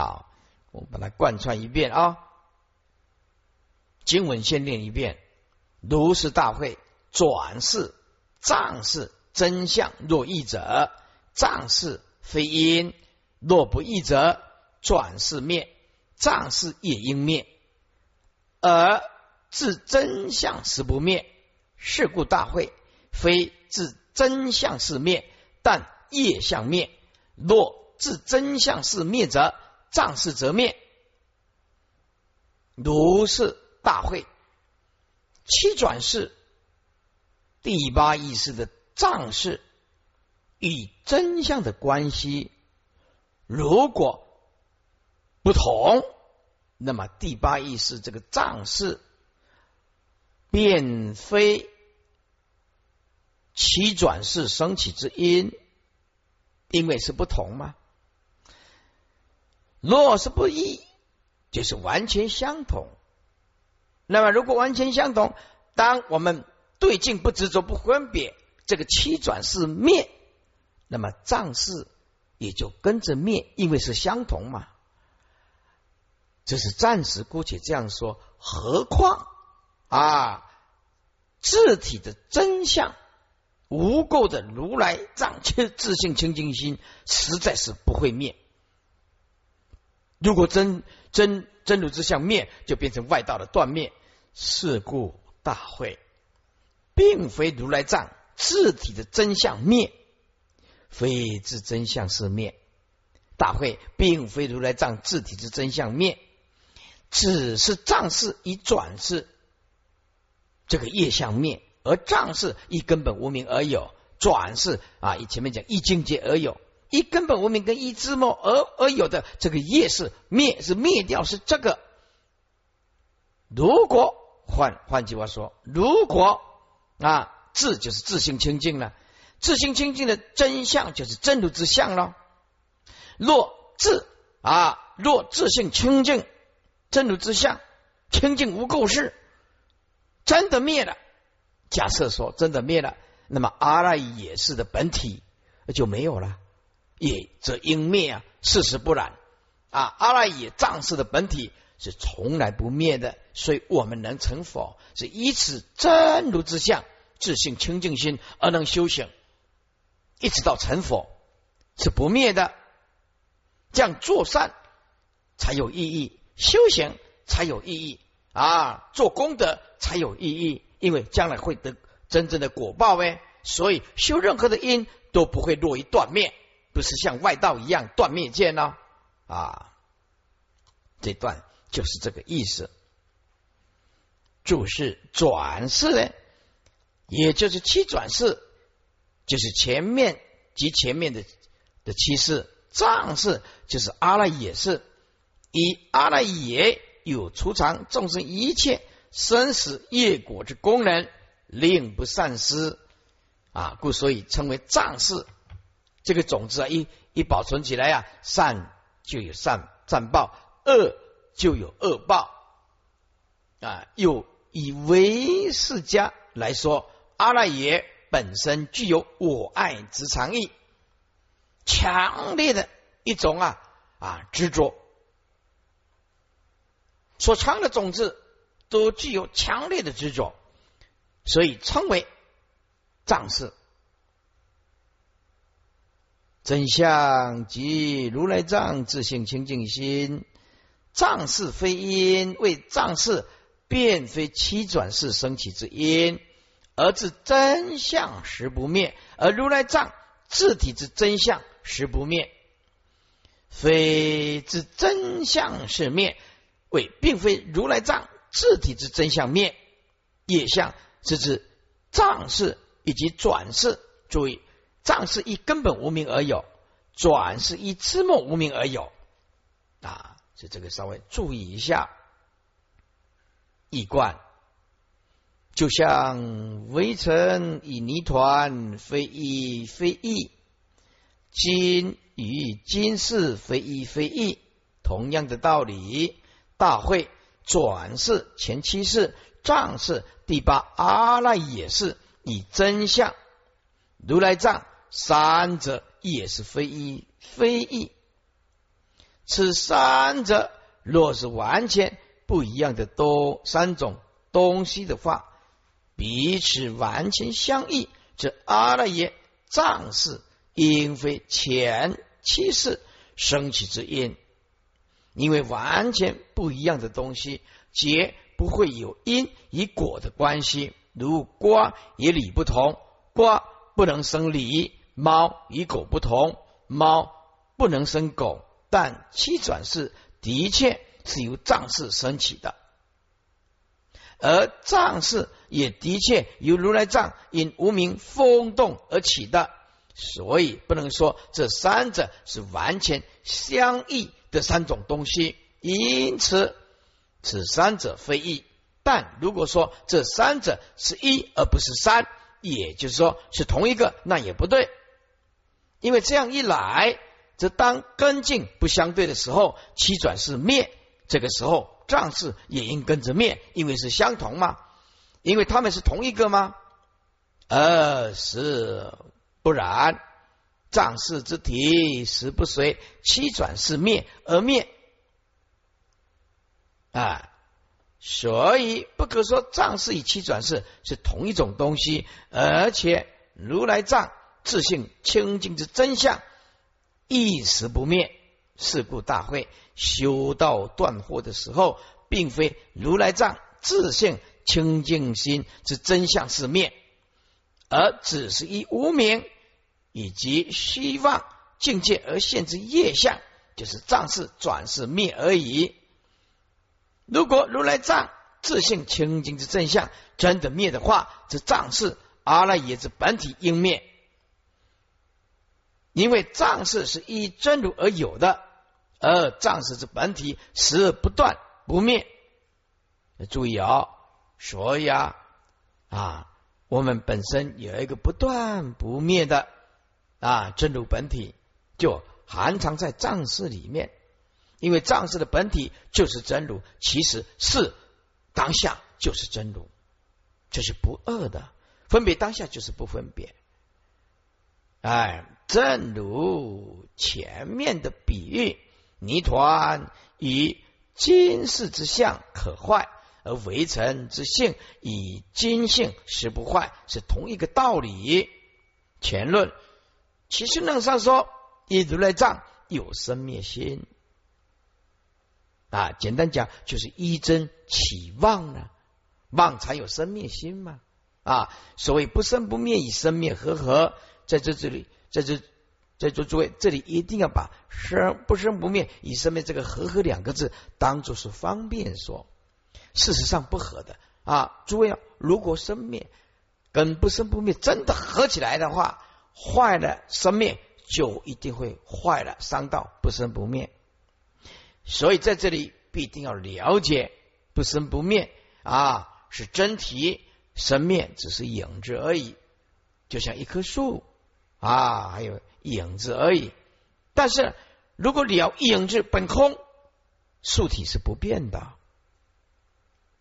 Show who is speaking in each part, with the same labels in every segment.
Speaker 1: 啊，我把它贯穿一遍啊。经文先念一遍：如是大会，转世藏世真相若异者，藏世非因；若不异者，转世灭，藏世也应灭。而自真相实不灭，是故大会非自真相是灭，但业相灭。若自真相是灭者，藏世则灭。如是大会，七转世第八意识的藏世与真相的关系，如果不同。那么第八意识这个藏式，便非七转世升起之因，因为是不同嘛。若是不一，就是完全相同。那么如果完全相同，当我们对境不执着、不分别，这个七转是灭，那么藏式也就跟着灭，因为是相同嘛。这是暂时姑且这样说，何况啊，自体的真相，无垢的如来藏切自信清净心，实在是不会灭。如果真真真如之相灭，就变成外道的断灭。是故大会，并非如来藏自体的真相灭，非自真相是灭。大会并非如来藏自体之真相灭。只是藏世以转世，这个业相灭，而藏世以根本无名而有转世啊，以前面讲一境界而有，一根本无名跟一字末而而有的这个业是灭，是灭掉，是这个。如果换换句话说，如果啊自就是自性清净了，自性清净的真相就是真如之相了。若自啊若自性清净。真如之相，清净无垢事，真的灭了。假设说真的灭了，那么阿赖耶识的本体就没有了，也则应灭啊。事实不然啊，阿赖耶藏识的本体是从来不灭的，所以我们能成佛，是以此真如之相，自性清净心而能修行，一直到成佛是不灭的。这样做善才有意义。修行才有意义啊，做功德才有意义，因为将来会得真正的果报呗。所以修任何的因都不会落于断灭，不是像外道一样断灭见呢啊。这段就是这个意思。注释转世呢，也就是七转世，就是前面及前面的的七世，藏世就是阿赖耶识。以阿赖耶有储藏众生一切生死业果之功能，令不散失啊，故所以称为藏世。这个种子啊，一一保存起来啊，善就有善善报，恶就有恶报啊。又以唯世家来说，阿赖耶本身具有我爱之常意，强烈的一种啊啊执着。所藏的种子都具有强烈的执着，所以称为藏世。真相即如来藏自性清净心，藏是非因，为藏是便非七转世升起之因，而自真相实不灭，而如来藏自体之真相实不灭，非自真相是灭。为并非如来藏自体之真相灭，业相是指藏世以及转世。注意，藏世以根本无名而有，转世以知末无名而有。啊，所以这个稍微注意一下。一贯就像围城以泥团，非一非异；金与金世，非一非异。同样的道理。大会转世前七世藏世第八阿赖耶识以真相如来藏三者也是非一非异，此三者若是完全不一样的多三种东西的话，彼此完全相异，这阿赖耶藏事应非前七世生起之因，因为完全不一样的东西，皆不会有因与果的关系。如瓜与理不同，瓜不能生理；猫与狗不同，猫不能生狗。但七转世的确是由藏式升起的，而藏式也的确由如来藏因无名风动而起的，所以不能说这三者是完全相异的三种东西。因此，此三者非异。但如果说这三者是一而不是三，也就是说是同一个，那也不对，因为这样一来。则当根境不相对的时候，七转是灭，这个时候藏事也应跟着灭，因为是相同嘛，因为他们是同一个吗？呃，是不然，藏事之体实不随七转是灭而灭啊，所以不可说藏式与七转世是同一种东西，而且如来藏自性清净之真相。一时不灭，是故大会修道断惑的时候，并非如来藏自性清净心之真相是灭，而只是一无名以及虚妄境界而现之业相，就是藏事转世灭而已。如果如来藏自性清净之真相真的灭的话，这藏事阿赖耶之本体应灭。因为藏事是依真如而有的，而藏事之本体时而不断不灭。注意哦，所以啊啊，我们本身有一个不断不灭的啊真如本体，就含藏在藏事里面。因为藏事的本体就是真如，其实是当下就是真如，这是不二的。分别当下就是不分别，哎。正如前面的比喻，泥团以金世之相可坏，而围城之性以金性实不坏，是同一个道理。前论其实论上说，以如来藏有生灭心啊，简单讲就是一真起妄呢，妄才有生灭心嘛啊。所谓不生不灭，以生灭合合，在这这里。在这，在座诸位，这里一定要把生不生不灭以生灭这个和合两个字当做是方便说，事实上不合的啊！诸位啊，如果生灭跟不生不灭真的合起来的话，坏了生灭就一定会坏了伤到不生不灭。所以在这里必定要了解不生不灭啊，是真体，生灭只是影子而已，就像一棵树。啊，还有影子而已。但是如果了影子本空，树体是不变的，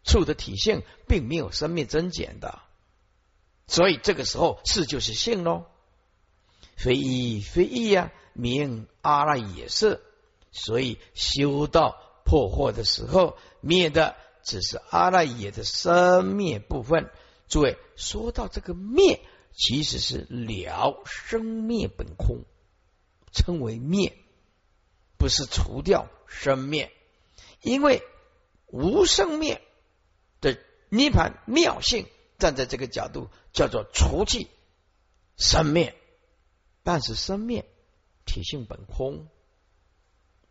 Speaker 1: 树的体性并没有生灭增减的。所以这个时候是就是性喽，非一非一呀，名阿赖耶识。所以修道破惑的时候，灭的只是阿赖耶的生灭部分。诸位说到这个灭。其实是了生灭本空，称为灭，不是除掉生灭，因为无生灭的涅盘妙性，站在这个角度叫做除去生灭，但是生灭体性本空，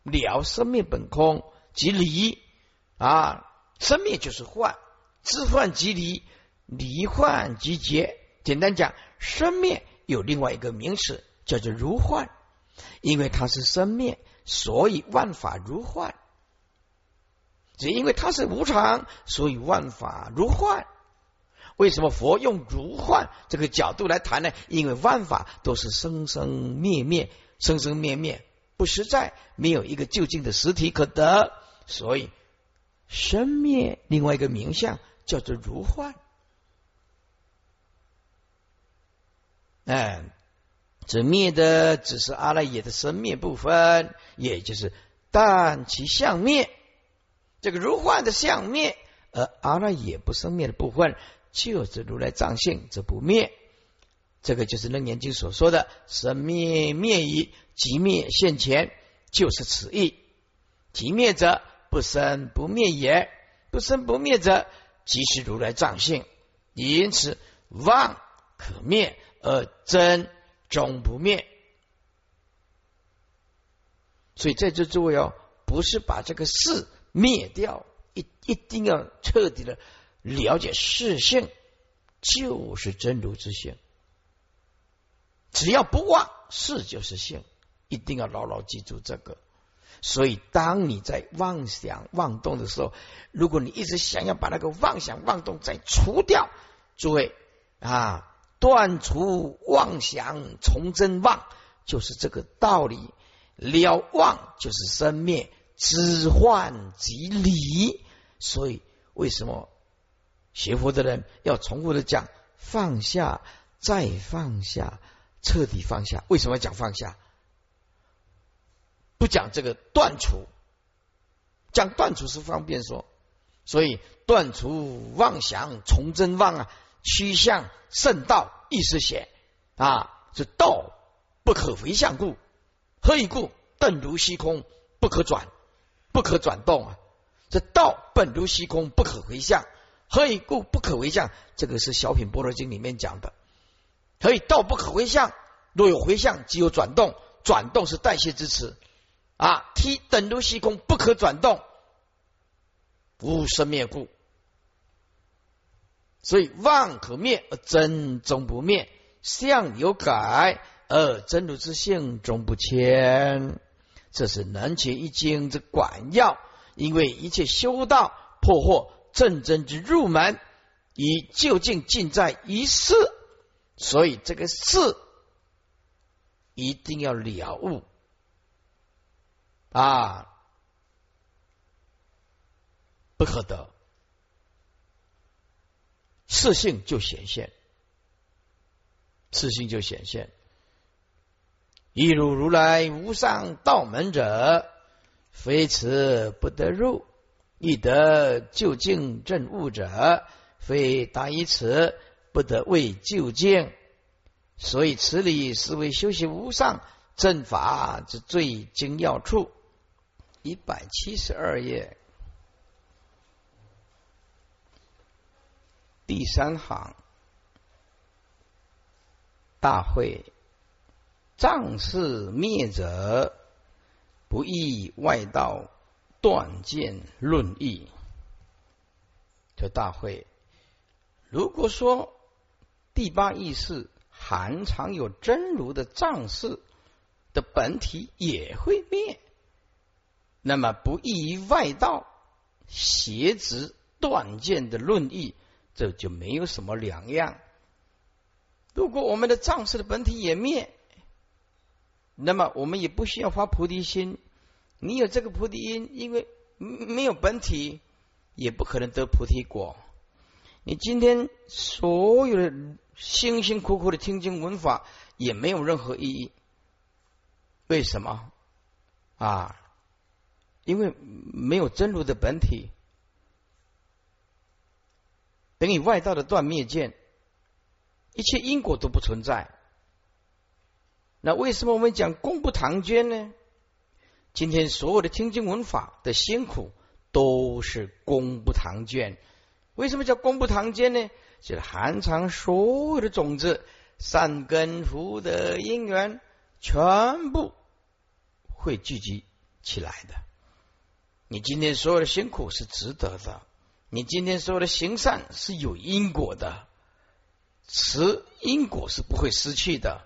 Speaker 1: 了生灭本空即离啊，生灭就是幻，知幻即离，离幻即结。简单讲，生灭有另外一个名词叫做如幻，因为它是生灭，所以万法如幻；只因为它是无常，所以万法如幻。为什么佛用如幻这个角度来谈呢？因为万法都是生生灭灭，生生灭灭不实在，没有一个究竟的实体可得，所以生灭另外一个名相叫做如幻。哎，这灭的只是阿赖耶的生灭部分，也就是但其相灭，这个如幻的相灭，而阿赖耶不生灭的部分，就是如来藏性则不灭。这个就是《楞严经》所说的“生灭灭已，即灭现前”，就是此意。即灭者，不生不灭也；不生不灭者，即是如来藏性。因此，妄可灭，而真终不灭。所以在这诸位哦，不是把这个事灭掉，一一定要彻底的了解事性，就是真如之性。只要不忘，事就是性，一定要牢牢记住这个。所以，当你在妄想妄动的时候，如果你一直想要把那个妄想妄动再除掉，诸位啊，断除妄想，从真妄，就是这个道理。了妄就是生灭，知幻即理。所以，为什么学佛的人要重复的讲放下，再放下，彻底放下？为什么要讲放下？不讲这个断除，讲断除是方便说，所以断除妄想，从真妄啊，趋向圣道，意思写啊，是道不可回向故，何以故？顿如虚空，不可转，不可转动啊！这道本如虚空，不可回向，何以故？不可回向，这个是小品般若经里面讲的。何以道不可回向？若有回向，即有转动，转动是代谢之词。啊，T 等如虚空，不可转动，无生灭故，所以妄可灭而真终不灭，相有改而真如之性终不迁。这是能解一经之管要，因为一切修道破获正真之入门，以究竟尽在一事，所以这个事一定要了悟。啊，不可得，次性就显现，次性就显现。一如如来无上道门者，非此不得入；亦得究竟正悟者，非达于此不得为究竟。所以此理是为修习无上正法之最精要处。一百七十二页，第三行，大会藏世灭者，不易外道断见论义。这大会，如果说第八意识含藏有真如的藏世的本体也会灭。那么不异于外道邪执断见的论义，这就没有什么两样。如果我们的藏识的本体也灭，那么我们也不需要发菩提心。你有这个菩提因，因为没有本体，也不可能得菩提果。你今天所有的辛辛苦苦的听经闻法，也没有任何意义。为什么？啊？因为没有真如的本体，等于外道的断灭见，一切因果都不存在。那为什么我们讲功不唐捐呢？今天所有的听经闻法的辛苦都是功不唐捐。为什么叫功不唐捐呢？就是含藏所有的种子、善根福德因缘，全部会聚集起来的。你今天所有的辛苦是值得的，你今天说的行善是有因果的，持因果是不会失去的。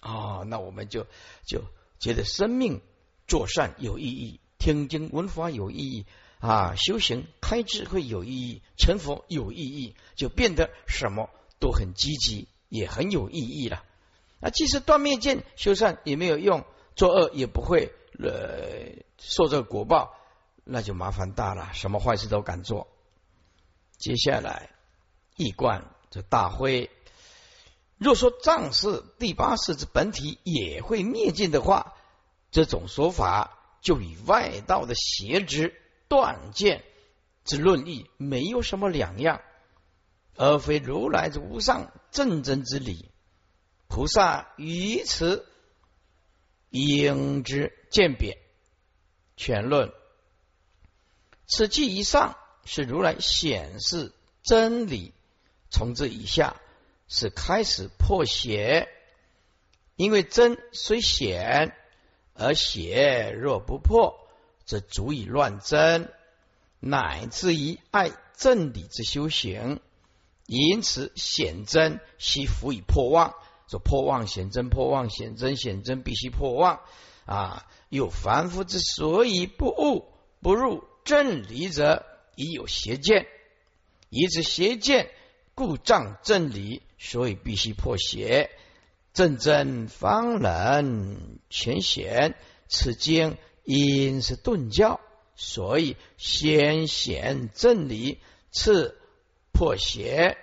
Speaker 1: 啊，那我们就就觉得生命做善有意义，听经闻法有意义啊，修行开智慧有意义，成佛有意义，就变得什么都很积极，也很有意义了。那即使断灭见修善也没有用，作恶也不会。呃，受这个果报，那就麻烦大了，什么坏事都敢做。接下来，一贯这大会，若说藏世第八世之本体也会灭尽的话，这种说法就与外道的邪之断见之论义没有什么两样，而非如来之无上正真之理。菩萨于此应之鉴别全论。此记以上是如来显示真理，从这以下是开始破邪。因为真虽显，而邪若不破，则足以乱真，乃至于爱正理之修行。因此显真须辅以破妄，说破妄显真，破妄显真，显真必须破妄啊！有凡夫之所以不悟不入。正理者已有邪见，以此邪见故障正理，所以必须破邪。正真方能全显。此经因是顿教，所以先显正理，次破邪。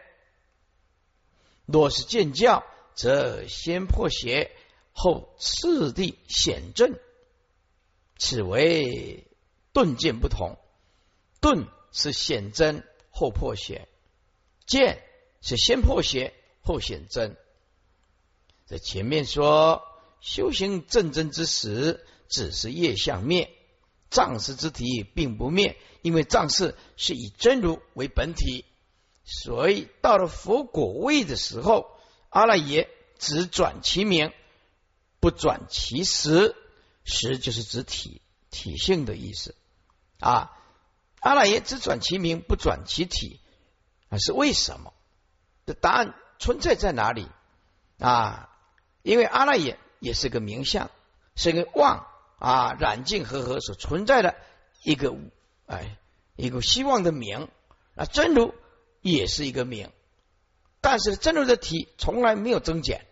Speaker 1: 若是见教，则先破邪，后次第显正。此为。顿见不同，顿是显真后破邪，剑是先破邪后显真。在前面说修行正真之时，只是业相灭，藏识之体并不灭，因为藏识是以真如为本体，所以到了佛果位的时候，阿赖耶只转其名，不转其实，实就是指体体性的意思。啊，阿赖耶只转其名，不转其体，啊，是为什么？的答案存在在哪里？啊，因为阿赖耶也是个名相，是个妄啊染净和合所存在的一个哎一个希望的名啊真如也是一个名，但是真如的体从来没有增减，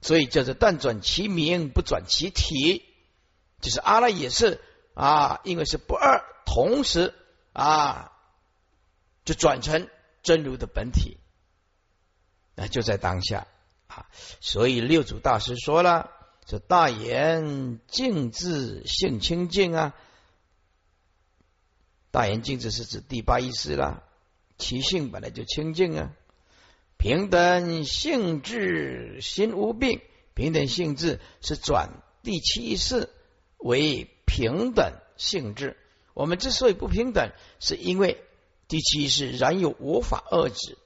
Speaker 1: 所以叫做但转其名，不转其体，就是阿赖耶是。啊，因为是不二，同时啊，就转成真如的本体，那就在当下啊。所以六祖大师说了：“这大言净智性清净啊，大言净智是指第八意识了，其性本来就清净啊。平等性质心无病，平等性质是转第七意识为。”平等性质，我们之所以不平等，是因为第七是然有我法二指，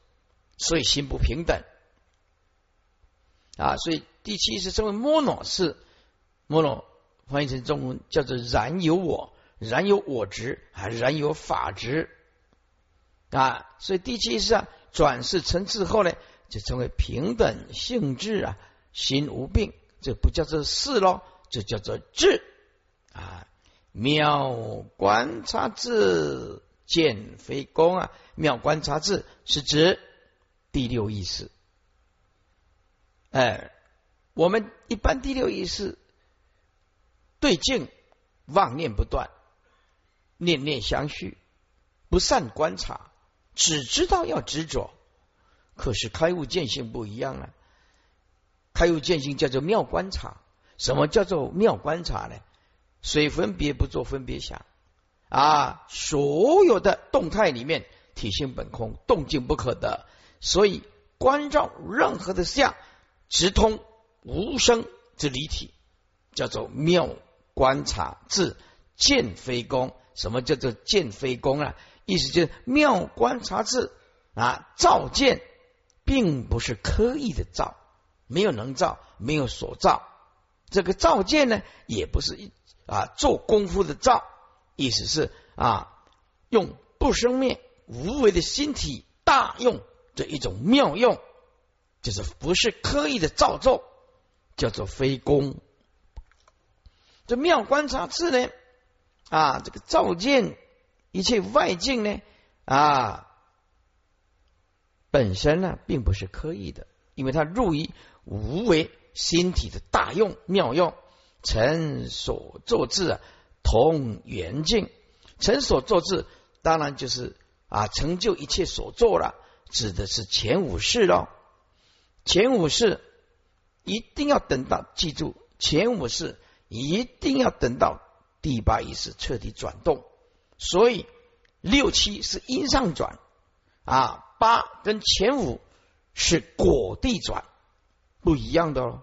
Speaker 1: 所以心不平等啊。所以第七是称为摩诺是摩诺，翻译成中文叫做然有我，然有我执，还然有法执啊。所以第七是啊，转世成智后呢，就成为平等性质啊，心无病，这不叫做事喽，这叫做智。啊，妙观察智见非功啊！妙观察智是指第六意识。哎，我们一般第六意识对境妄念不断，念念相续，不善观察，只知道要执着。可是开悟见性不一样啊！开悟见性叫做妙观察。什么叫做妙观察呢？水分别不做分别想啊，所有的动态里面体性本空，动静不可得，所以关照任何的相，直通无声之离体，叫做妙观察智见非功。什么叫做见非功啊？意思就是妙观察智啊，照见并不是刻意的照，没有能照，没有所照。这个造见呢，也不是一。啊，做功夫的造，意思是啊，用不生灭无为的心体大用这一种妙用，就是不是刻意的造作，叫做非功。这妙观察智呢，啊，这个照见一切外境呢，啊，本身呢并不是刻意的，因为它入于无为心体的大用妙用。成所作智啊，同圆镜。成所作智，当然就是啊，成就一切所作了，指的是前五世喽。前五世一定要等到，记住，前五世一定要等到第八意识彻底转动。所以六七是因上转啊，八跟前五是果地转，不一样的哦。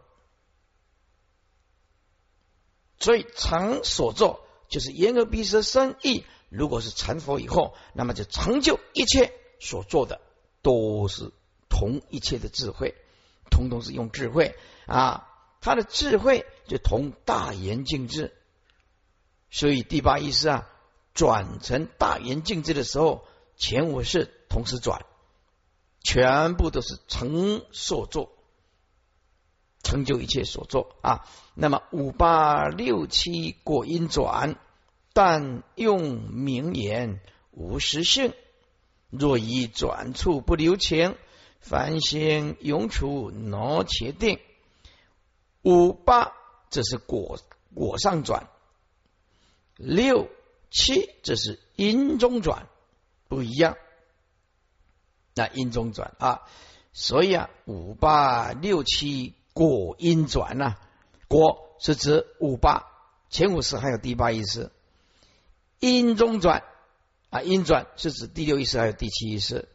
Speaker 1: 所以常所作就是言而必失生意。如果是成佛以后，那么就成就一切所做的都是同一切的智慧，通通是用智慧啊。他的智慧就同大圆镜智，所以第八意识啊，转成大圆镜智的时候，前五世同时转，全部都是成所作。成就一切所作啊！那么五八六七果因转，但用名言无实性。若以转处不留情，凡心永处挪且定。五八这是果果上转，六七这是因中转，不一样。那因中转啊，所以啊，五八六七。果因转呐，果是指五八前五识还有第八意识，因中转啊，因转是指第六意识还有第七意识。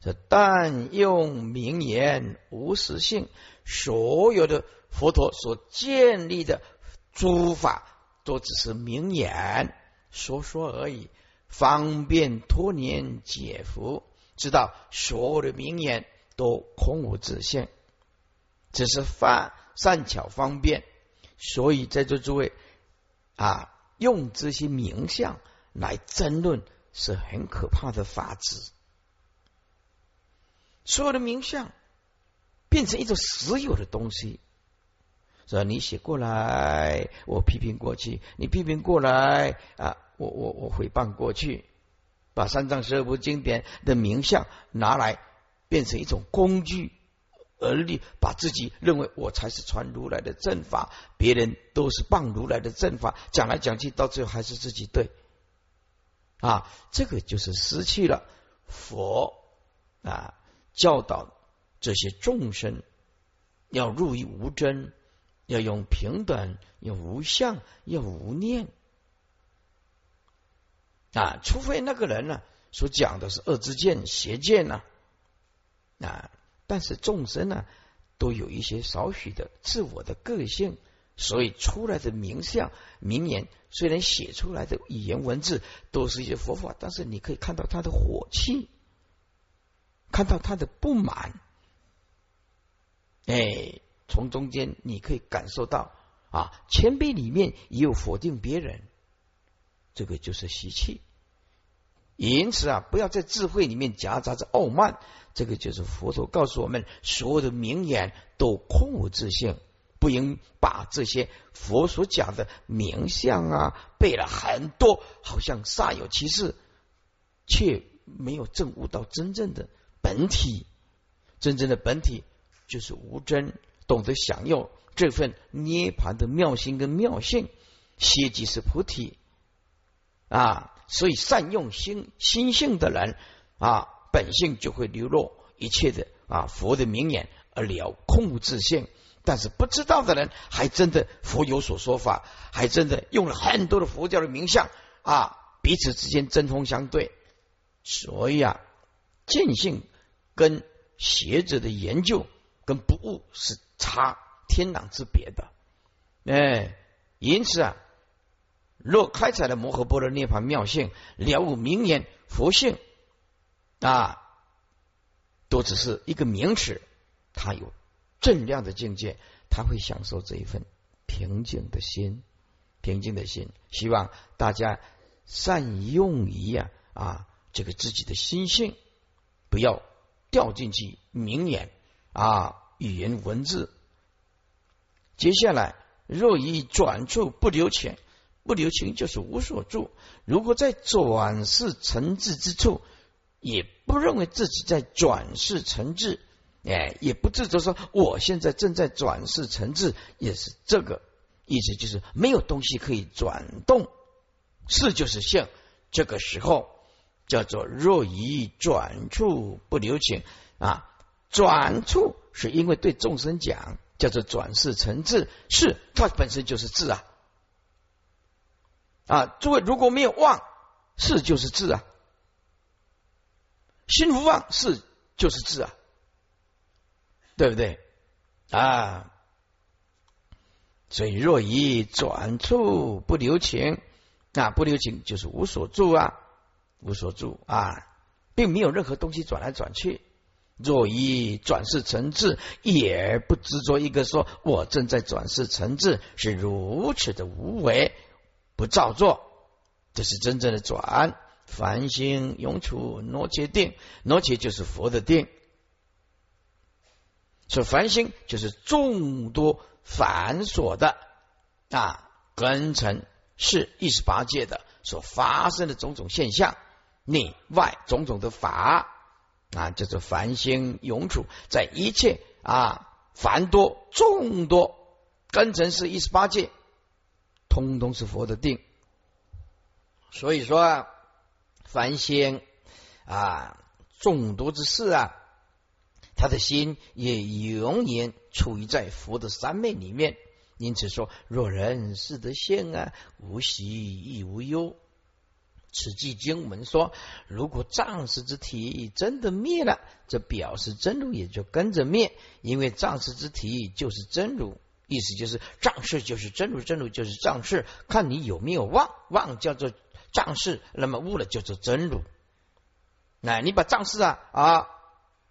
Speaker 1: 这但用名言无实性，所有的佛陀所建立的诸法都只是名言说说而已，方便托年解福。知道所有的名言都空无自性。只是犯善巧方便，所以在座诸位啊，用这些名相来争论是很可怕的法子。所有的名相变成一种实有的东西，是吧？你写过来，我批评过去；你批评过来啊，我我我诽谤过去，把三藏十二部经典的名相拿来变成一种工具。而立，把自己认为我才是传如来的正法，别人都是谤如来的正法，讲来讲去，到最后还是自己对啊！这个就是失去了佛啊教导这些众生要入于无真，要用平等，要无相，要无念啊！除非那个人呢所讲的是恶之见、邪见呢啊。但是众生呢，都有一些少许的自我的个性，所以出来的名相名言，虽然写出来的语言文字都是一些佛法，但是你可以看到他的火气，看到他的不满，哎，从中间你可以感受到啊，谦卑里面也有否定别人，这个就是习气。因此啊，不要在智慧里面夹杂着傲慢。这个就是佛陀告诉我们，所有的名言都空无自性，不应把这些佛所讲的名相啊背了很多，好像煞有其事，却没有证悟到真正的本体。真正的本体就是无真，懂得享用这份涅盘的妙心跟妙性，歇即是菩提啊。所以善用心心性的人啊，本性就会流露一切的啊佛的名言而了空无自性。但是不知道的人，还真的佛有所说法，还真的用了很多的佛教的名相啊，彼此之间针锋相对。所以啊，见性跟学者的研究跟不悟是差天壤之别的。哎，因此啊。若开采了摩诃般若涅盘妙性，了悟名言佛性啊，都只是一个名词。他有正量的境界，他会享受这一份平静的心，平静的心。希望大家善用于呀啊这个自己的心性，不要掉进去名言啊语言文字。接下来，若以转处不留情。不留情就是无所住。如果在转世成智之处，也不认为自己在转世成智，哎，也不自责说我现在正在转世成智，也是这个意思，就是没有东西可以转动，是就是相。这个时候叫做若以转处不留情啊，转处是因为对众生讲叫做转世成智，是它本身就是智啊。啊，诸位如果没有妄，是就是智啊，心无妄是就是智啊，对不对啊？所以若以转处不留情，啊，不留情就是无所住啊，无所住啊，并没有任何东西转来转去。若以转世成智，也不执着一个说我正在转世成智，是如此的无为，不造作，这是真正的转。凡心永处挪切定，挪切就是佛的定。说凡心就是众多繁琐的啊根尘是一十八界的所发生的种种现象，内外种种的法。啊，叫做繁星永处，在一切啊繁多众多根尘是一十八界，通通是佛的定。所以说啊，凡仙啊众多之事啊，他的心也永远处于在佛的三昧里面。因此说，若人是得现啊，无喜亦无忧。此即经文说，如果藏识之体真的灭了，这表示真如也就跟着灭，因为藏识之体就是真如，意思就是藏识就是真如，真如就是藏识，看你有没有妄，妄叫做仗势，那么悟了就是真如。那你把仗势啊啊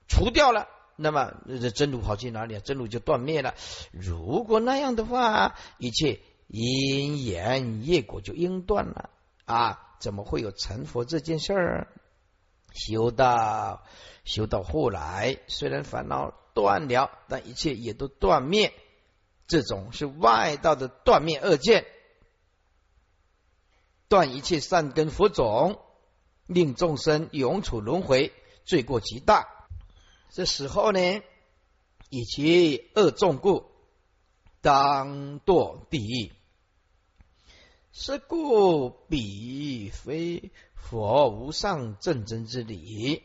Speaker 1: 除掉了，那么这真如跑去哪里啊？真如就断灭了。如果那样的话，一切因缘业果就应断了啊。怎么会有成佛这件事儿？修到修到后来，虽然烦恼断了，但一切也都断灭。这种是外道的断灭恶见，断一切善根佛种，令众生永处轮回，罪过极大。这时候呢，以其恶众故，当堕地狱。是故彼非佛无上正真之理。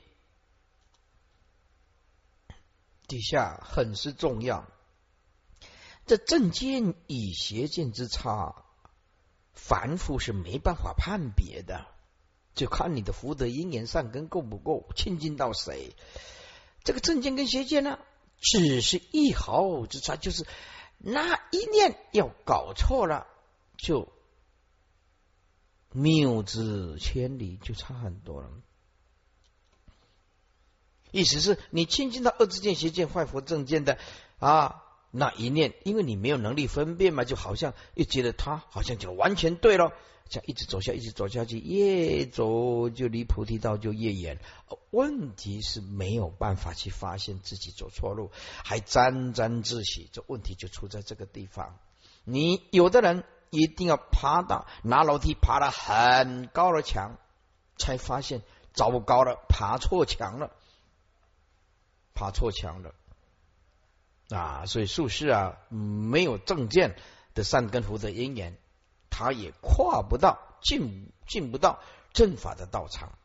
Speaker 1: 底下很是重要。这正见与邪见之差，凡夫是没办法判别的，就看你的福德因缘善根够不够，亲近到谁。这个正见跟邪见呢，只是一毫之差，就是那一念要搞错了，就。谬之千里，就差很多了。意思是你亲近到恶之见、邪见、坏佛正见的啊那一念，因为你没有能力分辨嘛，就好像又觉得他好像就完全对了，这样一直走下，一直走下去，越走就离菩提道就越远。问题是没有办法去发现自己走错路，还沾沾自喜，这问题就出在这个地方。你有的人。一定要爬到拿楼梯爬了很高的墙，才发现糟糕了，爬错墙了，爬错墙了啊！所以术士啊，没有正见的善根福德因缘，他也跨不到进进不到正法的道场。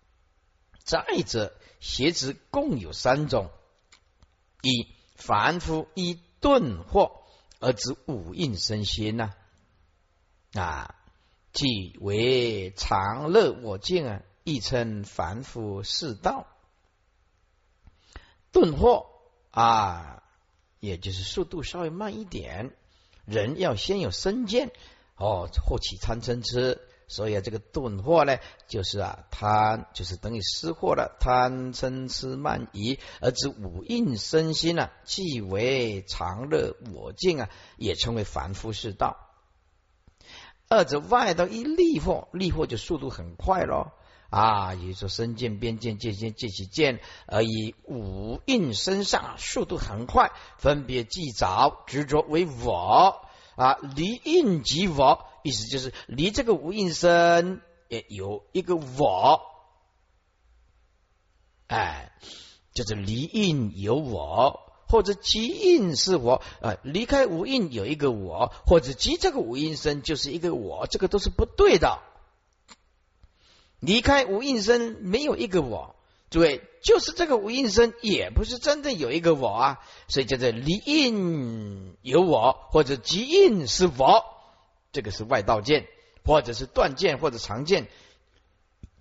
Speaker 1: 再者，邪执共有三种：一凡夫一顿惑而指五蕴生心呐。啊，即为常乐我净啊，亦称凡夫世道。顿惑啊，也就是速度稍微慢一点。人要先有身见哦，或起贪嗔痴。所以啊，这个顿惑呢，就是啊贪，就是等于失惑了。贪嗔痴慢疑，而指五蕴身心啊，即为常乐我净啊，也称为凡夫世道。二者外道一立惑，立惑就速度很快咯。啊，也就说身见、边见、见见、见起见，而以五印身上速度很快，分别记着执着为我啊，离印即我，意思就是离这个无印身也有一个我，哎，就是离印有我。或者即印是我啊，离开无印有一个我，或者即这个无印身就是一个我，这个都是不对的。离开无印身没有一个我，诸位就是这个无印身也不是真正有一个我啊，所以叫做离印有我，或者即印是我，这个是外道见。或者是断见或者常见，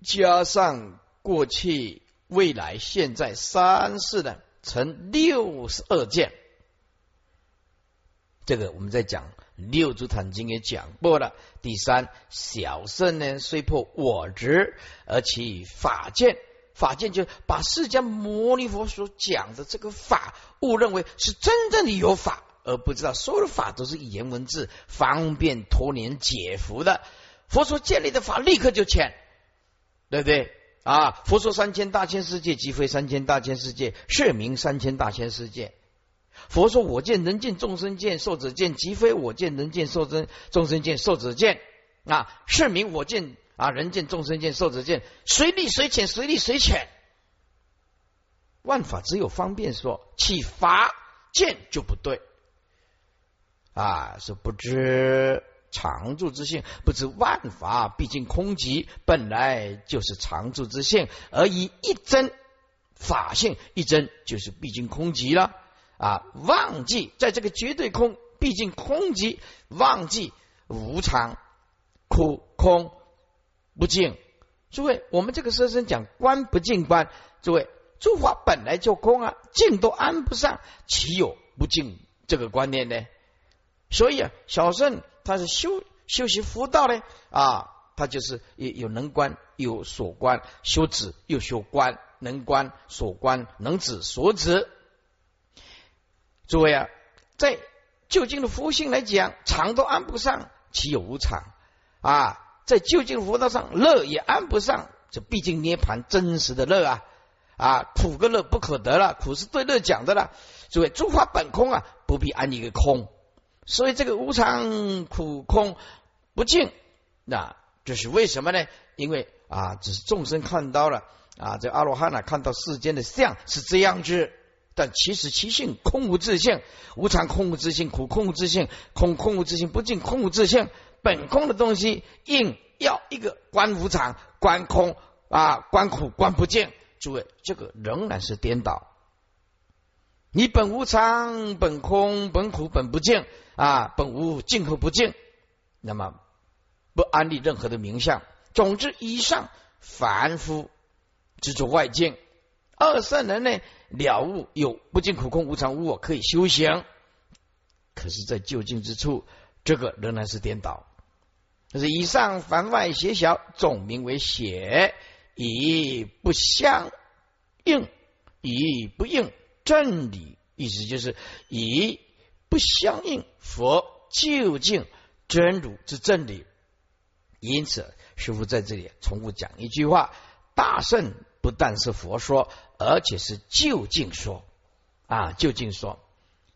Speaker 1: 加上过去、未来、现在三世的，成六十二件。这个我们在讲《六祖坛经》也讲过了。第三，小圣呢虽破我执，而其法见，法见就把释迦牟尼佛所讲的这个法误认为是真正的有法，而不知道所有的法都是语言文字，方便托年解福的。佛所建立的法立刻就浅，对不对啊？佛说三千大千世界即非三千大千世界，是名三千大千世界。佛说：“我见人见众生见受者见，即非我见人见受生众生见受者见啊！是名我见啊人见众生见受者见，随力随浅，随力随浅。万法只有方便说，起法见就不对啊！是不知常住之性，不知万法毕竟空寂，本来就是常住之性，而以一真法性一真，就是毕竟空寂了。”啊，忘记在这个绝对空，毕竟空寂，忘记无常、苦、空、不净。诸位，我们这个舍身讲观不净观，诸位，诸法本来就空啊，净都安不上，岂有不净这个观念呢？所以啊，小圣他是修修习佛道呢，啊，他就是有有能观，有所观，修止又修观，能观所观，能止所止。诸位啊，在究竟的佛性来讲，常都安不上，岂有无常啊？在究竟佛道上，乐也安不上，这毕竟涅盘真实的乐啊啊，苦个乐不可得了，苦是对乐讲的了。诸位，诸法本空啊，不必安一个空，所以这个无常、苦、空不净，那这是为什么呢？因为啊，只是众生看到了啊，这阿罗汉啊，看到世间的相是这样子。但其实其性空无自性，无常空无自性，苦空无自性，空空无自性，不净空无自性。本空的东西硬要一个观无常、观空啊，观苦、观不净。诸位，这个仍然是颠倒。你本无常、本空、本苦、本不净啊，本无净和不净，那么不安立任何的名相。总之，以上凡夫执着外境，二圣人呢？了悟有不净苦空无常无我可以修行，可是，在就近之处，这个仍然是颠倒。就是以上凡外邪小，总名为邪，以不相应，以不应正理，意思就是以不相应佛究竟真如之正理。因此，师傅在这里重复讲一句话：大圣不但是佛说。而且是就近说啊，就近说，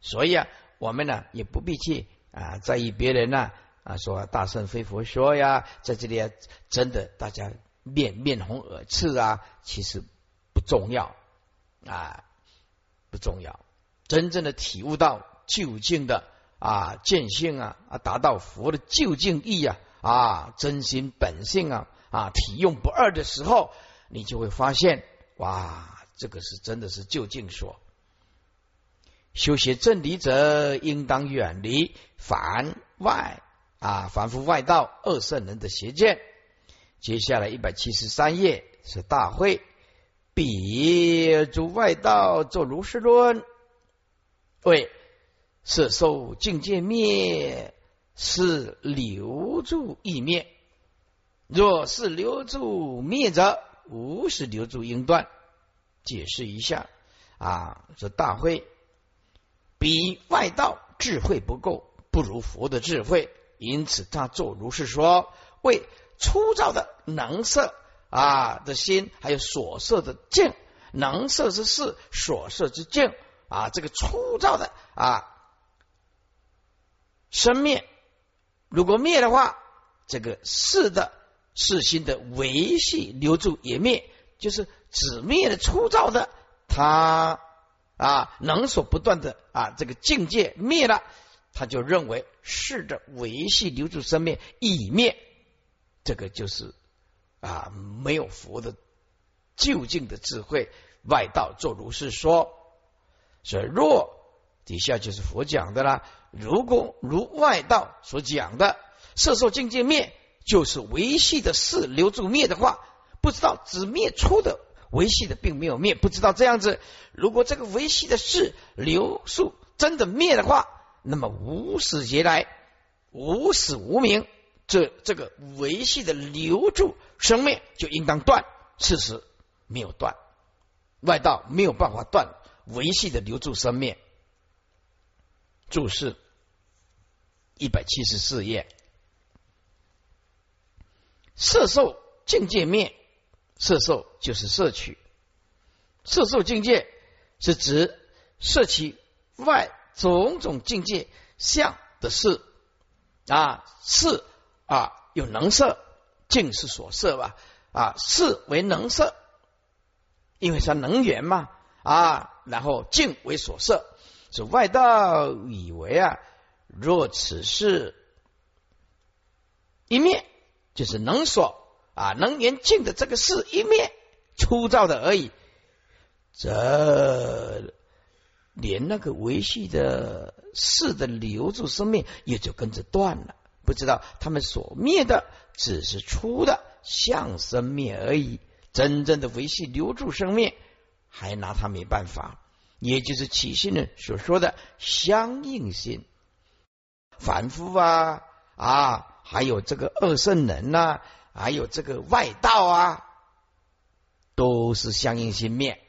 Speaker 1: 所以啊，我们呢也不必去啊在意别人呢啊说大圣非佛说呀，在这里啊真的大家面面红耳赤啊，其实不重要啊，不重要，真正的体悟到究竟的啊见性啊啊，达到佛的究竟意啊啊真心本性啊啊体用不二的时候，你就会发现哇。这个是真的是就近说，修学正理者，应当远离凡外啊，凡夫外道、二圣人的邪见。接下来一百七十三页是大会，彼诸外道作如是论，为色受境界灭，是留住意灭。若是留住灭者，无是留住应断。解释一下啊，这大会比外道智慧不够，不如佛的智慧，因此他做如是说，为粗糙的能色啊的心，还有所色的境，能色之事，所色之境啊，这个粗糙的啊生灭，如果灭的话，这个是的事心的维系留住也灭，就是。纸灭的粗糙的，他啊能所不断的啊这个境界灭了，他就认为是的维系留住生命已灭，这个就是啊没有佛的究竟的智慧，外道作如是说，所以若底下就是佛讲的啦。如果如外道所讲的色受境界灭，就是维系的事留住灭的话，不知道只灭出的维系的并没有灭，不知道这样子。如果这个维系的事流速真的灭的话，那么无始劫来无始无明，这这个维系的留住生灭就应当断。事实没有断，外道没有办法断维系的留住生灭。注释一百七十四页。色受境界灭，色受就是摄取，色受境界是指摄取外种种境界相的事啊，是啊有能色，境是所摄吧。啊，是为能色，因为它能源嘛。啊，然后境为所摄，是外道以为啊，若此事一面。就是能所啊，能言境的这个是一面粗糙的而已，这连那个维系的事的留住生命也就跟着断了。不知道他们所灭的只是粗的相生灭而已，真正的维系留住生命还拿他没办法。也就是起心人所说的相应性，凡夫啊啊。还有这个二圣人呐，还有这个外道啊，都是相应心灭。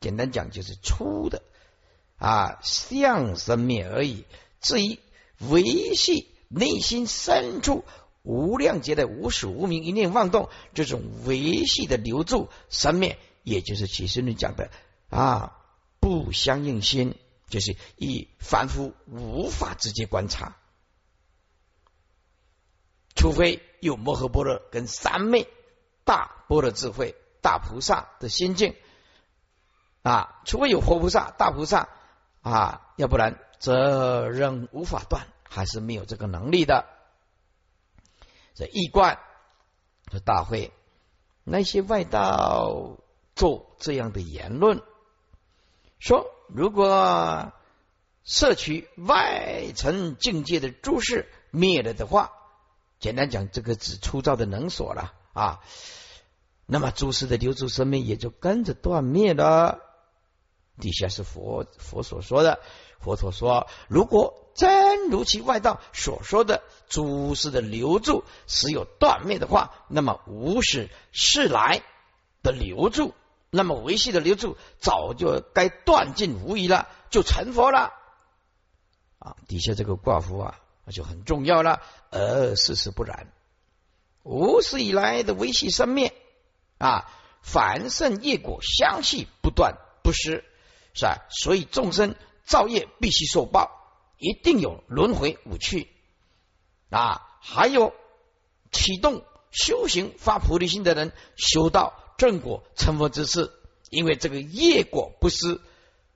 Speaker 1: 简单讲就是粗的啊相生灭而已。至于维系内心深处无量劫的无始无明一念妄动，这种维系的留住生灭，也就是启示论讲的啊不相应心，就是以凡夫无法直接观察。除非有摩诃般若跟三昧大般若智慧大菩萨的心境啊，除非有活菩萨大菩萨啊，要不然则仍无法断，还是没有这个能力的。这易观和大会那些外道做这样的言论，说如果摄取外层境界的诸事灭了的话。简单讲，这个指粗糙的能所了啊。那么诸事的留住生命也就跟着断灭了。底下是佛佛所说的，佛陀说，如果真如其外道所说的诸事的留住实有断灭的话，那么无始是来的留住，那么维系的留住早就该断尽无疑了，就成佛了。啊，底下这个挂夫啊。就很重要了，而事实不然。无始以来的维系生灭啊，凡圣业果相续不断不失，是吧？所以众生造业必须受报，一定有轮回五趣啊。还有启动修行发菩提心的人，修到正果成佛之事，因为这个业果不失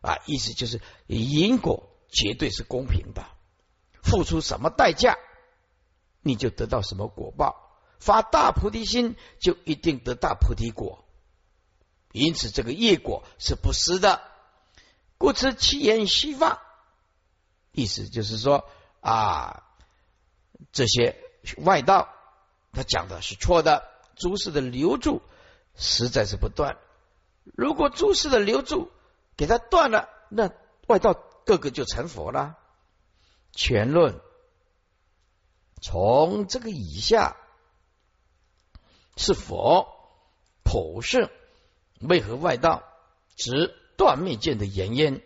Speaker 1: 啊，意思就是因果绝对是公平的。付出什么代价，你就得到什么果报。发大菩提心，就一定得大菩提果。因此，这个业果是不失的。故此，其言希望，意思就是说啊，这些外道他讲的是错的。诸事的留住实在是不断。如果诸事的留住给他断了，那外道个个就成佛了。全论从这个以下是否普世？为何外道执断灭见的原因？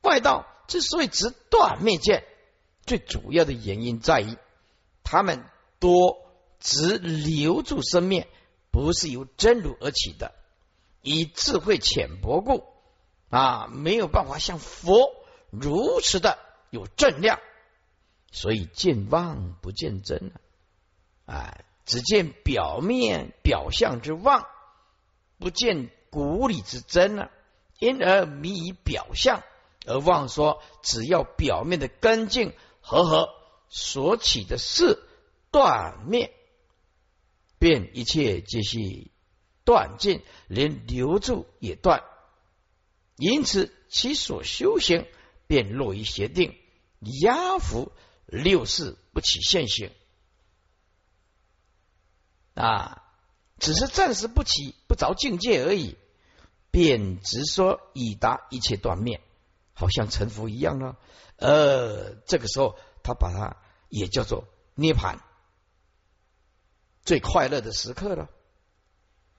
Speaker 1: 外道之所以执断灭见，最主要的原因在于他们多执留住生灭，不是由真如而起的，以智慧浅薄故啊，没有办法像佛如此的有正量。所以见妄不见真啊！只见表面表象之妄，不见骨里之真啊！因而迷以表象，而妄说只要表面的干净和合所起的事断灭，便一切皆系断尽，连留住也断。因此其所修行便落于邪定压伏。六世不起现行，啊，只是暂时不起不着境界而已，便直说已达一切断灭，好像成佛一样了。呃，这个时候他把它也叫做涅盘，最快乐的时刻了。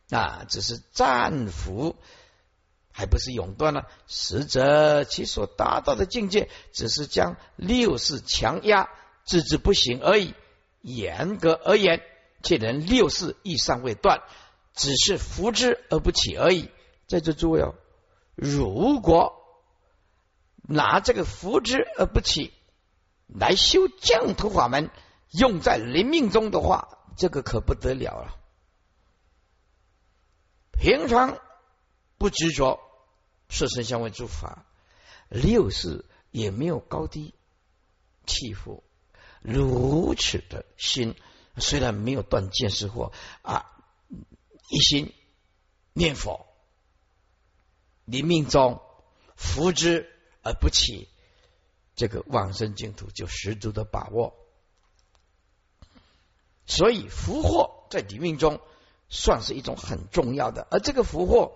Speaker 1: 啊，只是暂伏，还不是永断了。实则其所达到的境界，只是将六世强压，置之不行而已。严格而言，且人六世亦尚未断，只是扶之而不起而已。在这诸位哦，如果拿这个扶之而不起来修降头法门，用在临命中的话，这个可不得了了。平常不执着色身相位诸法，六世也没有高低起伏，如此的心，虽然没有断见识惑啊，一心念佛，临命中福之而不起，这个往生净土就十足的把握。所以福祸在临命中。算是一种很重要的，而这个福祸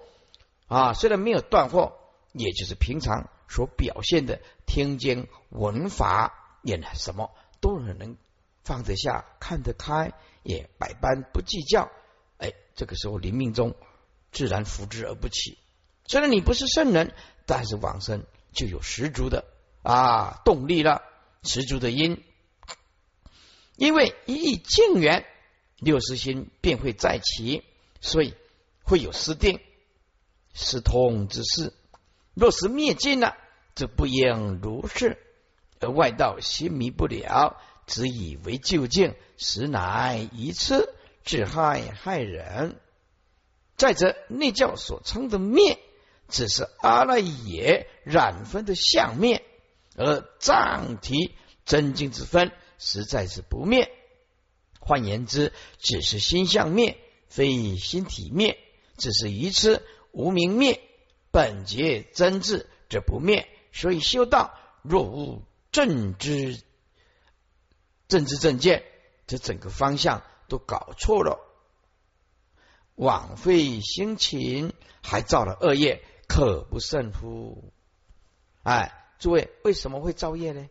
Speaker 1: 啊，虽然没有断货，也就是平常所表现的听经闻法，也什么都很能放得下、看得开，也百般不计较。哎，这个时候临命中自然福之而不起。虽然你不是圣人，但是往生就有十足的啊动力了，十足的因，因为一意静缘。六识心便会再起，所以会有失定、是通之事。若是灭尽了，则不应如是，而外道心迷不了，只以为究竟，实乃愚痴，自害害人。再者，内教所称的灭，只是阿赖耶染分的相灭，而藏体真经之分，实在是不灭。换言之，只是心相灭，非心体灭；只是愚痴无明灭，本节真智则不灭。所以修道若无正知、正知正见，这整个方向都搞错了，枉费辛勤，还造了恶业，可不胜乎？哎，诸位为什么会造业呢？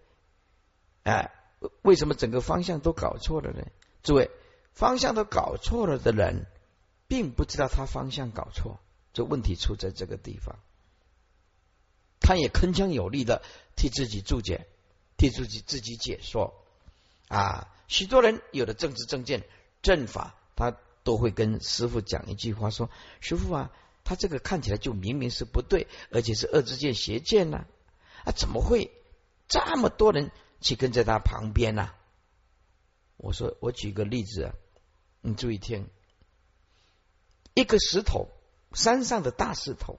Speaker 1: 哎，为什么整个方向都搞错了呢？诸位，方向都搞错了的人，并不知道他方向搞错，这问题出在这个地方。他也铿锵有力的替自己注解，替自己自己解说。啊，许多人有的政治政见、正法，他都会跟师傅讲一句话：说，师傅啊，他这个看起来就明明是不对，而且是恶之见、邪见呢？啊，怎么会这么多人去跟在他旁边呢？我说，我举个例子啊，你注意听。一个石头，山上的大石头，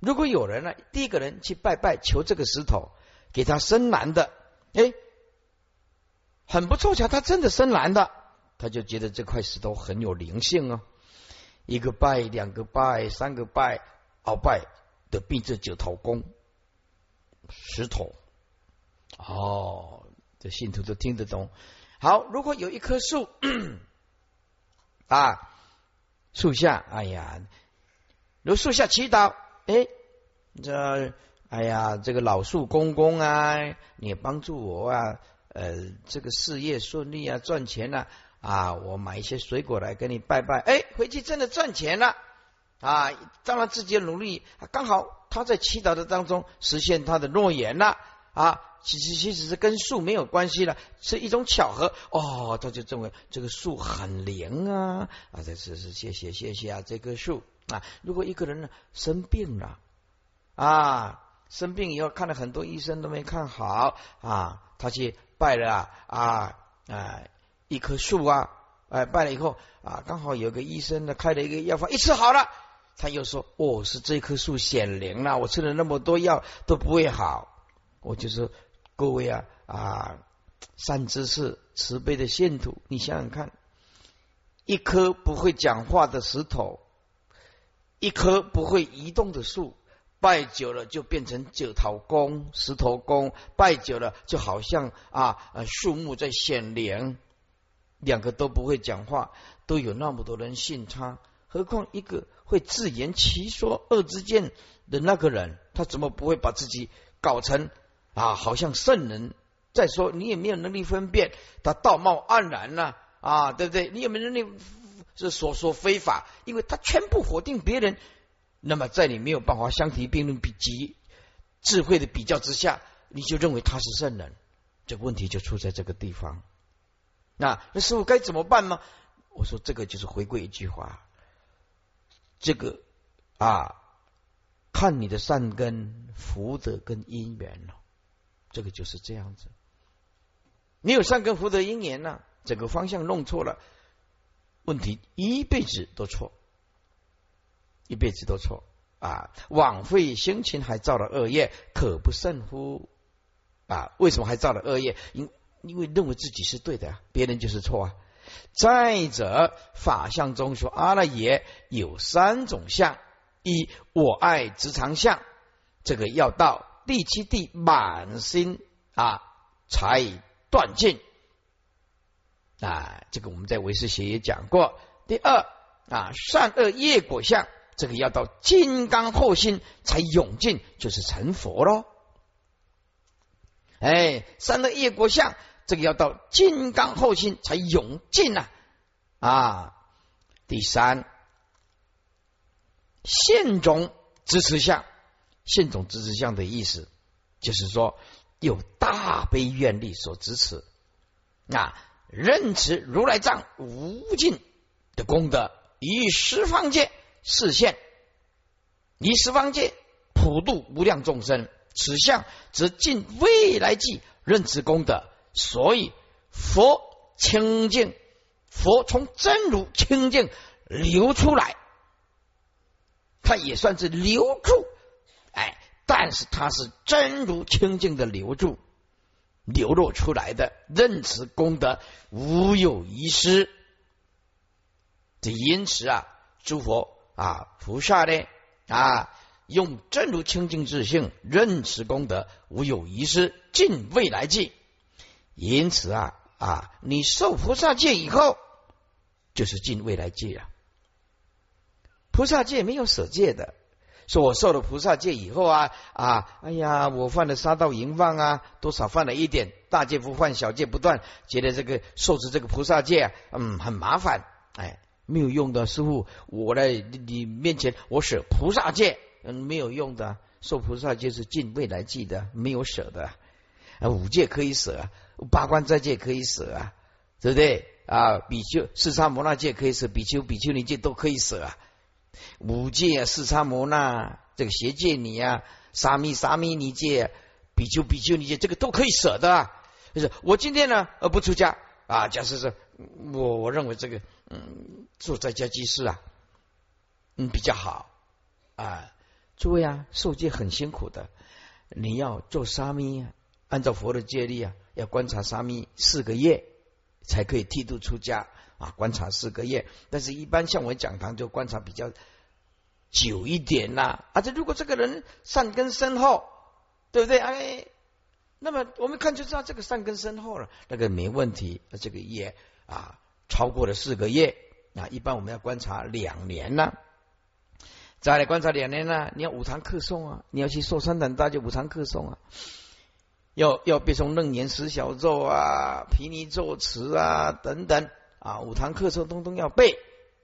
Speaker 1: 如果有人呢，第一个人去拜拜求这个石头，给他生男的，哎，很不凑巧，他真的生男的，他就觉得这块石头很有灵性啊。一个拜，两个拜，三个拜，鳌拜的变这九头公石头，哦。这信徒都听得懂。好，如果有一棵树 啊，树下，哎呀，如树下祈祷，哎，这，哎呀，这个老树公公啊，你帮助我啊，呃，这个事业顺利啊，赚钱了啊，我买一些水果来给你拜拜，哎，回去真的赚钱了啊，当然自己努力，刚好他在祈祷的当中实现他的诺言了啊。其实其实是跟树没有关系了，是一种巧合哦。他就认为这个树很灵啊啊！这是是谢谢谢谢啊！这棵树啊，如果一个人呢生病了啊，生病以后看了很多医生都没看好啊，他去拜了啊啊一棵树啊，哎拜了以后啊，刚好有个医生呢开了一个药方，一吃好了，他又说哦是这棵树显灵了，我吃了那么多药都不会好，我就说。各位啊啊，善知识、慈悲的信徒，你想想看，一棵不会讲话的石头，一棵不会移动的树，拜久了就变成九头公、石头公，拜久了就好像啊树木在显灵，两个都不会讲话，都有那么多人信他，何况一个会自圆其说二之见的那个人，他怎么不会把自己搞成啊，好像圣人？再说你也没有能力分辨，他道貌岸然呐啊，对不对？你有没有能力是所说非法？因为他全部否定别人，那么在你没有办法相提并论、比及智慧的比较之下，你就认为他是圣人，这个问题就出在这个地方。那那师傅该怎么办呢？我说这个就是回归一句话，这个啊，看你的善根、福德跟因缘了，这个就是这样子。你有善根福德因缘呢，整个方向弄错了，问题一辈子都错，一辈子都错啊！枉费辛勤还造了恶业，可不胜乎？啊，为什么还造了恶业？因因为认为自己是对的啊，别人就是错啊。再者，法相中说阿赖耶有三种相：一我爱执常相，这个要到第七地满心啊才。断尽啊，这个我们在唯识学也讲过。第二啊，善恶业果相，这个要到金刚后心才永尽，就是成佛喽。哎，善恶业果相，这个要到金刚后心才永尽呐啊。第三，现种支持相，现种支持相的意思就是说。有大悲愿力所支持，啊，认持如来藏无尽的功德，以十方界示现，以十方界普度无量众生，此相则尽未来际认持功德。所以佛清净，佛从真如清净流出来，它也算是留住。但是它是真如清净的流注流露出来的，任持功德无有遗失。这因此啊，诸佛啊菩萨呢啊，用真如清净自性任持功德无有遗失，尽未来际。因此啊啊，你受菩萨戒以后，就是尽未来界啊。菩萨戒没有舍戒的。说我受了菩萨戒以后啊啊，哎呀，我犯了杀盗淫妄啊，多少犯了一点，大戒不犯，小戒不断，觉得这个受持这个菩萨戒，嗯，很麻烦，哎，没有用的，师傅，我在你面前我舍菩萨戒，嗯，没有用的，受菩萨戒是尽未来际的，没有舍的，啊，五戒可以舍，八关斋戒可以舍啊，对不对啊？比丘、四沙摩那戒可以舍，比丘、比丘尼戒都可以舍啊。五戒啊，四叉摩那这个邪戒你啊，沙弥沙弥尼戒，比丘比丘尼戒，这个都可以舍的。就是我今天呢，呃，不出家啊，假设是，我我认为这个，嗯，做在家居士啊，嗯，比较好啊。诸位啊，受戒很辛苦的，你要做沙弥，按照佛的戒律啊，要观察沙弥四个月，才可以剃度出家。啊，观察四个月，但是一般像我讲堂就观察比较久一点啦。而且如果这个人善根深厚，对不对？哎，那么我们看就知道这个善根深厚了，那个没问题。那这个业啊，超过了四个月啊，一般我们要观察两年呢。再来观察两年呢，你要五堂课诵啊，你要去受三等大就五堂课诵啊，要要背诵楞严十小咒啊、毗尼咒词啊等等。啊，五堂课程通通要背，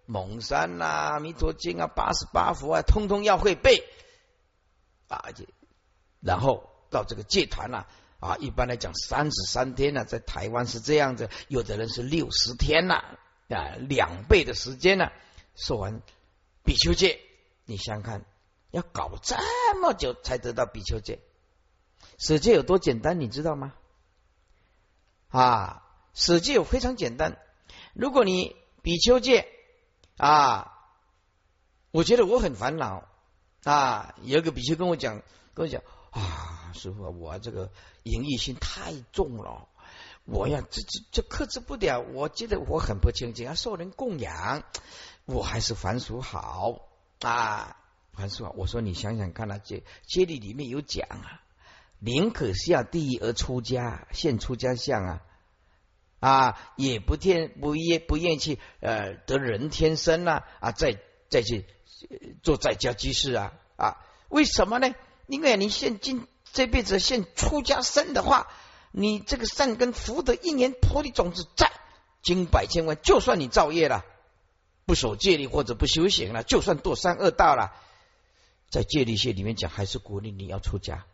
Speaker 1: 蒙山呐、弥陀经啊、八十八佛啊，通通要会背啊。然后到这个戒坛呐，啊，一般来讲三十三天呢，在台湾是这样子，有的人是六十天呐，啊，两倍的时间呢，受完比丘戒。你想想看，要搞这么久才得到比丘戒，舍戒有多简单，你知道吗？啊，舍戒有非常简单。如果你比丘戒啊，我觉得我很烦恼啊。有个比丘跟我讲，跟我讲啊，师傅，我这个淫欲心太重了，我呀，这这这克制不了。我觉得我很不清净，要受人供养，我还是凡俗好啊，凡俗好。我说你想想看啊，戒戒律里面有讲啊，宁可下地狱而出家，现出家相啊。啊，也不天不愿不愿去呃得人天生呐啊，再再去做在家居士啊啊，为什么呢？因为你现今这辈子现出家生的话，你这个善根福德一年菩提种子在，经百千万，就算你造业了，不守戒律或者不修行了，就算堕三恶道了，在戒律学里面讲，还是鼓励你要出家，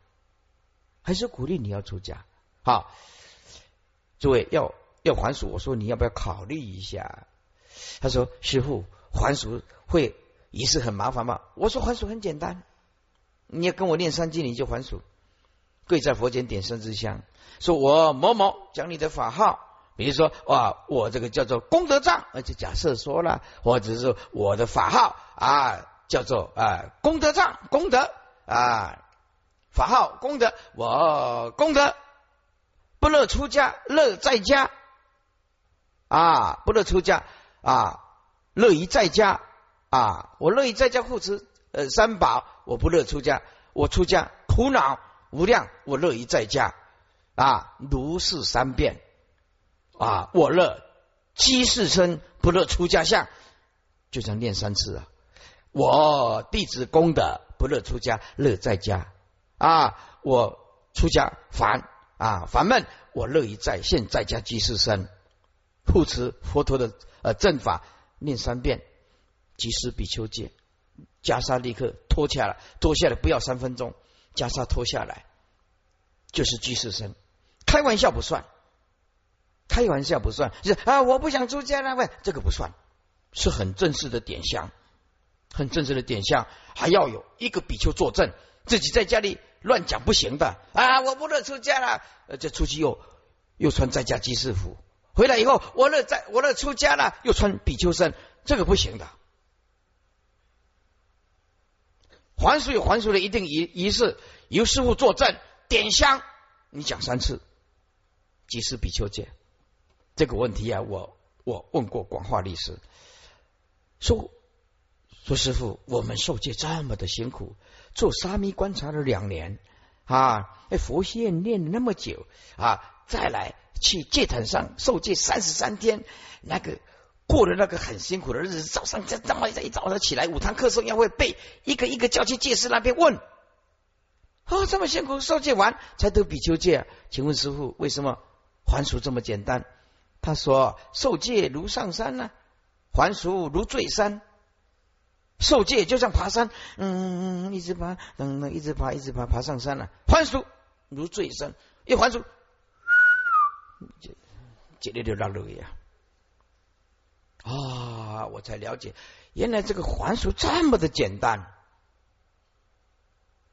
Speaker 1: 还是鼓励你要出家。好，诸位要。要还俗，我说你要不要考虑一下？他说：“师傅，还俗会仪式很麻烦吗？”我说：“还俗很简单，你要跟我念三句，你就还俗。跪在佛前点三支香，说我某某讲你的法号，比如说哇，我这个叫做功德藏，而且假设说了，或者是我的法号啊，叫做啊功德藏，功德啊法号功德，我功德不乐出家，乐在家。”啊，不乐出家啊，乐于在家啊，我乐于在家护持呃三宝，我不乐出家，我出家苦恼无量，我乐于在家啊，如是三遍啊，我乐积世身，不乐出家相，就这样念三次啊，我弟子功德不乐出家，乐在家啊，我出家烦啊烦闷，我乐于在现在家积世身。护持佛陀的呃正法，念三遍，即施比丘戒，袈裟立刻脱下来，脱下来不要三分钟，袈裟脱下来就是居士身，开玩笑不算，开玩笑不算，是啊，我不想出家了，喂，这个不算，是很正式的点香，很正式的点香，还要有一个比丘作证，自己在家里乱讲不行的啊，我不能出家了，呃，这出去又又穿在家居士服。回来以后，我乐在我乐出家了，又穿比丘身，这个不行的。还俗有还俗的一定仪仪式，由师傅作证点香，你讲三次，即是比丘戒。这个问题啊，我我问过广化律师，说说师傅，我们受戒这么的辛苦，做沙弥观察了两年啊，哎，佛仙念了那么久啊，再来。去戒坛上受戒三十三天，那个过了那个很辛苦的日子，早上这这么一早上起来，五堂课诵要会背，一个一个叫去戒师那边问，啊，这么辛苦受戒完才得比丘戒，请问师傅为什么还俗这么简单？他说受戒如上山呢，还俗如坠山。受戒就像爬山，嗯，一直爬，嗯，一直爬，一直爬，爬上山了。还俗如坠山，一还俗。这这里就拉路呀！啊，我才了解，原来这个还俗这么的简单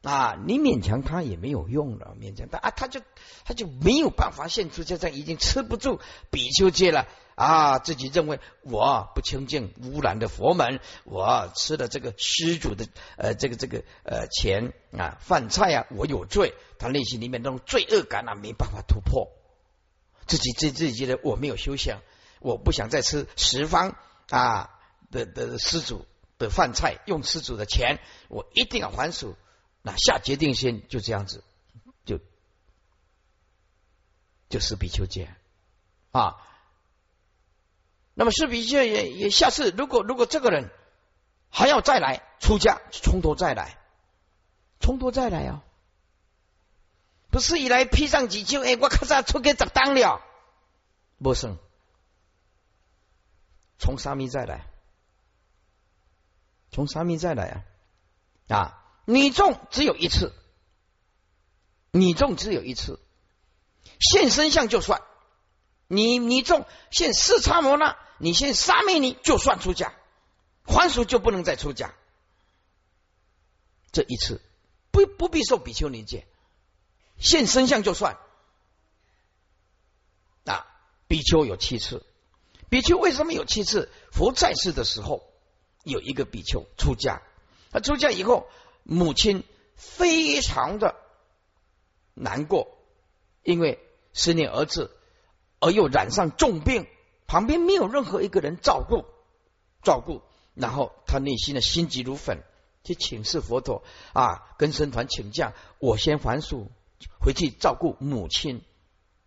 Speaker 1: 啊！你勉强他也没有用了，勉强他啊，他就他就没有办法现出，就这已经吃不住比丘戒了啊！自己认为我不清净污染的佛门，我吃了这个施主的呃这个这个呃钱啊饭菜啊，我有罪，他内心里面那种罪恶感啊，没办法突破。自己自自己觉得我没有修行，我不想再吃十方啊的的施主的饭菜，用施主的钱，我一定要还俗。那下决定先就这样子，就就施比丘戒啊。那么施比丘也也下次如果如果这个人还要再来出家，从头再来，从头再来啊。不是以来披上几丘，哎，我靠，咋出给十当了？不是，从沙弥再来，从沙弥再来啊！啊，你中只有一次，你中只有一次，现身相就算你你中现四叉摩那，你现沙弥尼就算出家，还俗就不能再出家。这一次不不必受比丘尼戒。现身相就算啊，比丘有七次。比丘为什么有七次？佛在世的时候，有一个比丘出家，他出家以后，母亲非常的难过，因为思念儿子，而又染上重病，旁边没有任何一个人照顾，照顾，然后他内心的心急如焚，去请示佛陀啊，跟僧团请假，我先还俗。回去照顾母亲，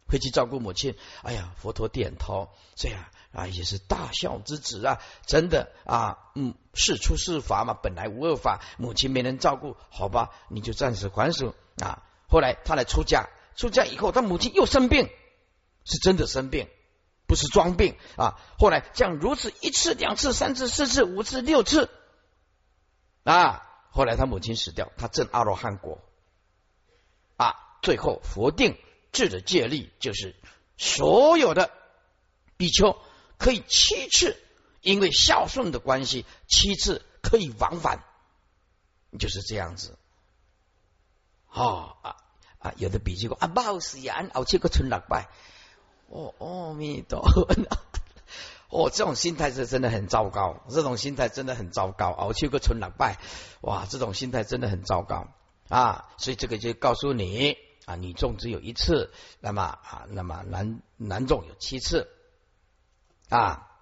Speaker 1: 回去照顾母亲。哎呀，佛陀点头，这样啊也是大孝之子啊，真的啊，嗯，事出是法嘛，本来无二法，母亲没人照顾，好吧，你就暂时还手啊。后来他来出家，出家以后，他母亲又生病，是真的生病，不是装病啊。后来这样如此一次、两次、三次、四次、五次、六次啊。后来他母亲死掉，他证阿罗汉果啊。最后佛定智的戒律就是所有的比丘可以七次，因为孝顺的关系，七次可以往返，就是这样子。哦啊啊！有的比丘说啊，不好死呀，熬七个村落拜。哦，阿弥陀佛。哦，这种心态是真的很糟糕，这种心态真的很糟糕。熬七个村落拜，哇，这种心态真的很糟糕啊！所以这个就告诉你啊，女众只有一次，那么啊，那么男男众有七次啊。